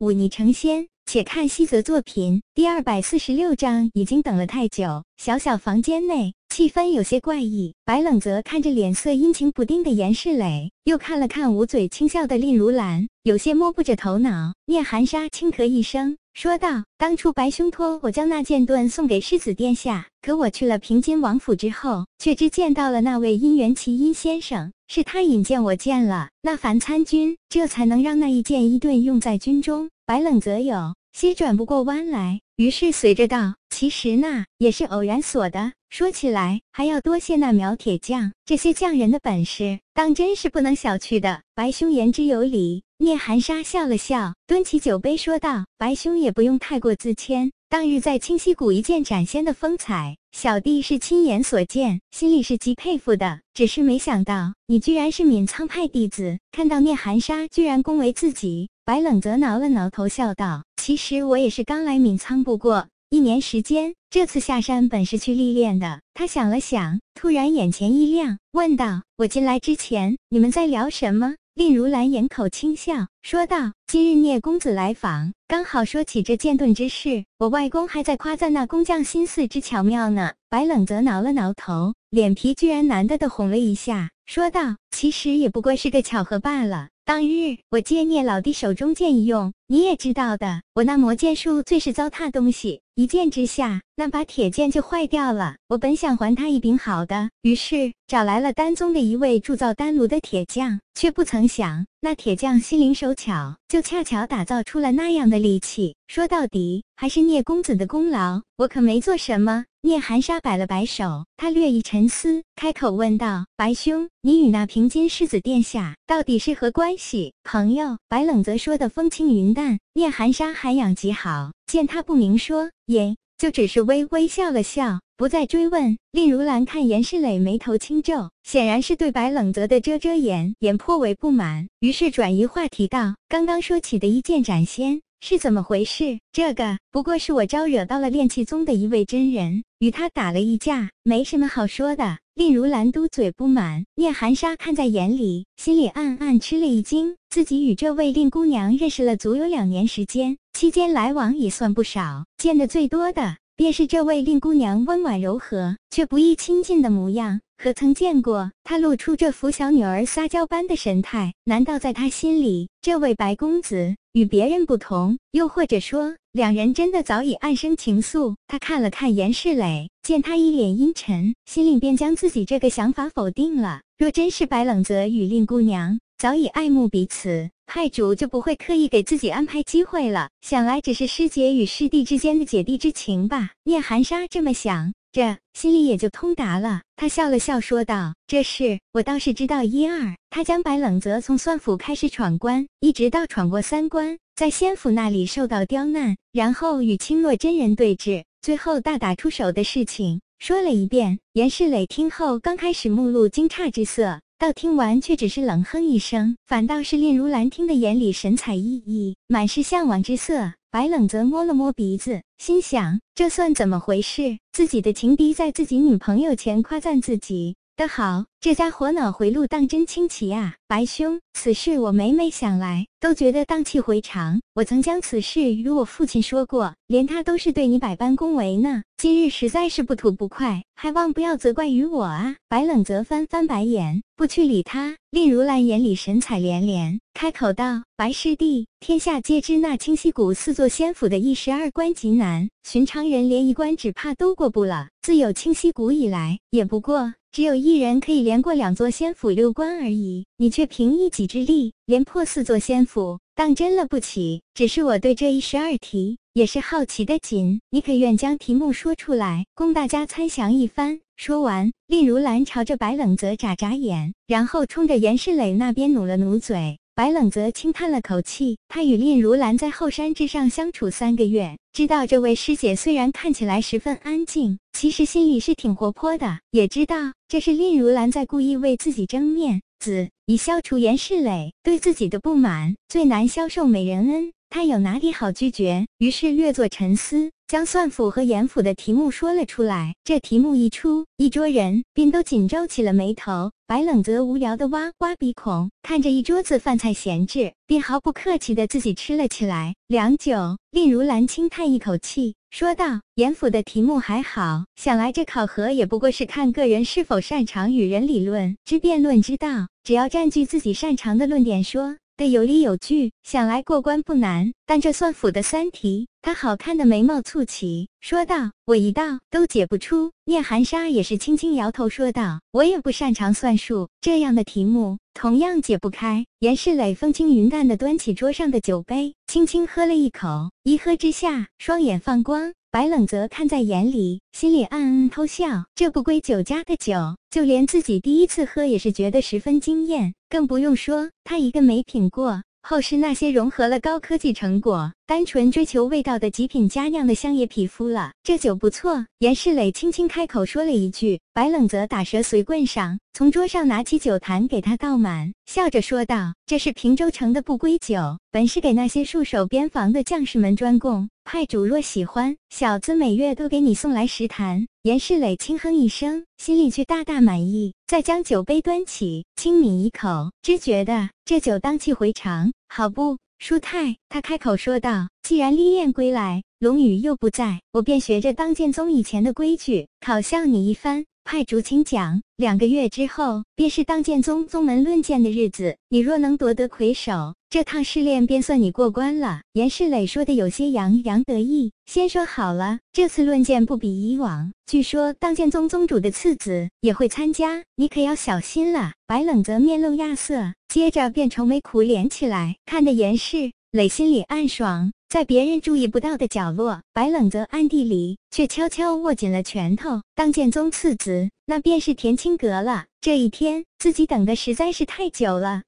忤逆成仙。且看西泽作品第二百四十六章，已经等了太久。小小房间内，气氛有些怪异。白冷泽看着脸色阴晴不定的严世磊，又看了看捂嘴轻笑的令如兰，有些摸不着头脑。聂寒沙轻咳一声，说道：“当初白兄托我将那剑盾送给世子殿下，可我去了平津王府之后，却只见到了那位姻缘奇阴先生。”是他引荐我见了那樊参军，这才能让那一剑一盾用在军中。白冷则有些转不过弯来，于是随着道：“其实那也是偶然所的。说起来，还要多谢那苗铁匠，这些匠人的本事，当真是不能小觑的。”白兄言之有理。聂寒沙笑了笑，端起酒杯说道：“白兄也不用太过自谦。当日在清溪谷一剑斩仙的风采。”小弟是亲眼所见，心里是极佩服的。只是没想到你居然是闵苍派弟子。看到聂寒沙居然恭维自己，白冷则挠了挠头，笑道：“其实我也是刚来闵苍不过一年时间，这次下山本是去历练的。”他想了想，突然眼前一亮，问道：“我进来之前，你们在聊什么？”令如兰掩口轻笑，说道：“今日聂公子来访，刚好说起这剑盾之事。我外公还在夸赞那工匠心思之巧妙呢。”白冷则挠了挠头，脸皮居然难得的红了一下，说道：“其实也不过是个巧合罢了。当日我借聂老弟手中剑一用，你也知道的，我那魔剑术最是糟蹋东西，一剑之下，那把铁剑就坏掉了。我本想还他一柄好的，于是找来了丹宗的一位铸造丹炉的铁匠。”却不曾想，那铁匠心灵手巧，就恰巧打造出了那样的利器。说到底，还是聂公子的功劳，我可没做什么。聂寒沙摆了摆手，他略一沉思，开口问道：“白兄，你与那平津世子殿下到底是何关系？”朋友，白冷则说的风轻云淡。聂寒沙涵养极好，见他不明说，也就只是微微笑了笑。不再追问，令如兰看严世磊眉头轻皱，显然是对白冷泽的遮遮掩掩颇为不满，于是转移话题道：“刚刚说起的一剑斩仙是怎么回事？这个不过是我招惹到了炼气宗的一位真人，与他打了一架，没什么好说的。”令如兰嘟嘴不满，聂寒沙看在眼里，心里暗暗吃了一惊。自己与这位令姑娘认识了足有两年时间，期间来往也算不少，见的最多的。便是这位令姑娘温婉柔和却不易亲近的模样，何曾见过她露出这副小女儿撒娇般的神态？难道在她心里，这位白公子与别人不同？又或者说，两人真的早已暗生情愫？他看了看严世磊，见他一脸阴沉，心里便将自己这个想法否定了。若真是白冷泽与令姑娘早已爱慕彼此。派主就不会刻意给自己安排机会了，想来只是师姐与师弟之间的姐弟之情吧。聂寒沙这么想着，心里也就通达了。他笑了笑，说道：“这事我倒是知道一二。他将白冷泽从算府开始闯关，一直到闯过三关，在仙府那里受到刁难，然后与青洛真人对峙，最后大打出手的事情说了一遍。”严世磊听后，刚开始目露惊诧之色。到听完却只是冷哼一声，反倒是令如兰听的眼里神采奕奕，满是向往之色。白冷则摸了摸鼻子，心想：这算怎么回事？自己的情敌在自己女朋友前夸赞自己的好，这家伙脑回路当真清奇啊！白兄，此事我每每想来，都觉得荡气回肠。我曾将此事与我父亲说过，连他都是对你百般恭维呢。今日实在是不吐不快。还望不要责怪于我啊！白冷泽翻翻白眼，不去理他。令如兰眼里神采连连，开口道：“白师弟，天下皆知那清溪谷四座仙府的一十二关极难，寻常人连一关只怕都过不了。自有清溪谷以来，也不过只有一人可以连过两座仙府六关而已。你却凭一己之力连破四座仙府，当真了不起。只是我对这一十二题。”也是好奇的紧，你可愿将题目说出来，供大家参详一番？说完，令如兰朝着白冷泽眨眨眼，然后冲着严世磊那边努了努嘴。白冷泽轻叹了口气，他与令如兰在后山之上相处三个月，知道这位师姐虽然看起来十分安静，其实心里是挺活泼的，也知道这是令如兰在故意为自己争面子，以消除严世磊对自己的不满。最难消受美人恩。他有哪里好拒绝？于是略作沉思，将算府和严府的题目说了出来。这题目一出，一桌人便都紧皱起了眉头。白冷则无聊的挖挖鼻孔，看着一桌子饭菜闲置，便毫不客气的自己吃了起来。良久，令如兰轻叹一口气，说道：“严府的题目还好，想来这考核也不过是看个人是否擅长与人理论之辩论之道，只要占据自己擅长的论点说。”的有理有据，想来过关不难。但这算府的三题，他好看的眉毛蹙起，说道：“我一道都解不出。”聂寒沙也是轻轻摇头，说道：“我也不擅长算术，这样的题目同样解不开。”严世磊风轻云淡的端起桌上的酒杯，轻轻喝了一口，一喝之下，双眼放光。白冷泽看在眼里，心里暗暗偷笑。这不归酒家的酒，就连自己第一次喝也是觉得十分惊艳，更不用说他一个没品过。后世那些融合了高科技成果、单纯追求味道的极品佳酿的乡野匹夫了。这酒不错。严世磊轻轻开口说了一句，白冷泽打蛇随棍上，从桌上拿起酒坛给他倒满，笑着说道：“这是平州城的不归酒，本是给那些戍守边防的将士们专供。派主若喜欢，小子每月都给你送来十坛。”严世磊轻哼一声，心里却大大满意，再将酒杯端起，轻抿一口，只觉得这酒当气回肠，好不舒泰。他开口说道：“既然历练归来，龙宇又不在，我便学着当剑宗以前的规矩，考笑你一番。”派竹请讲。两个月之后，便是当剑宗宗门论剑的日子。你若能夺得魁首，这趟试炼便算你过关了。严世磊说的有些洋洋得意。先说好了，这次论剑不比以往。据说当剑宗宗主的次子也会参加，你可要小心了。白冷则面露亚色，接着便愁眉苦脸起来，看得严世磊心里暗爽。在别人注意不到的角落，白冷则暗地里却悄悄握紧了拳头。当剑宗次子，那便是田青阁了。这一天，自己等的实在是太久了。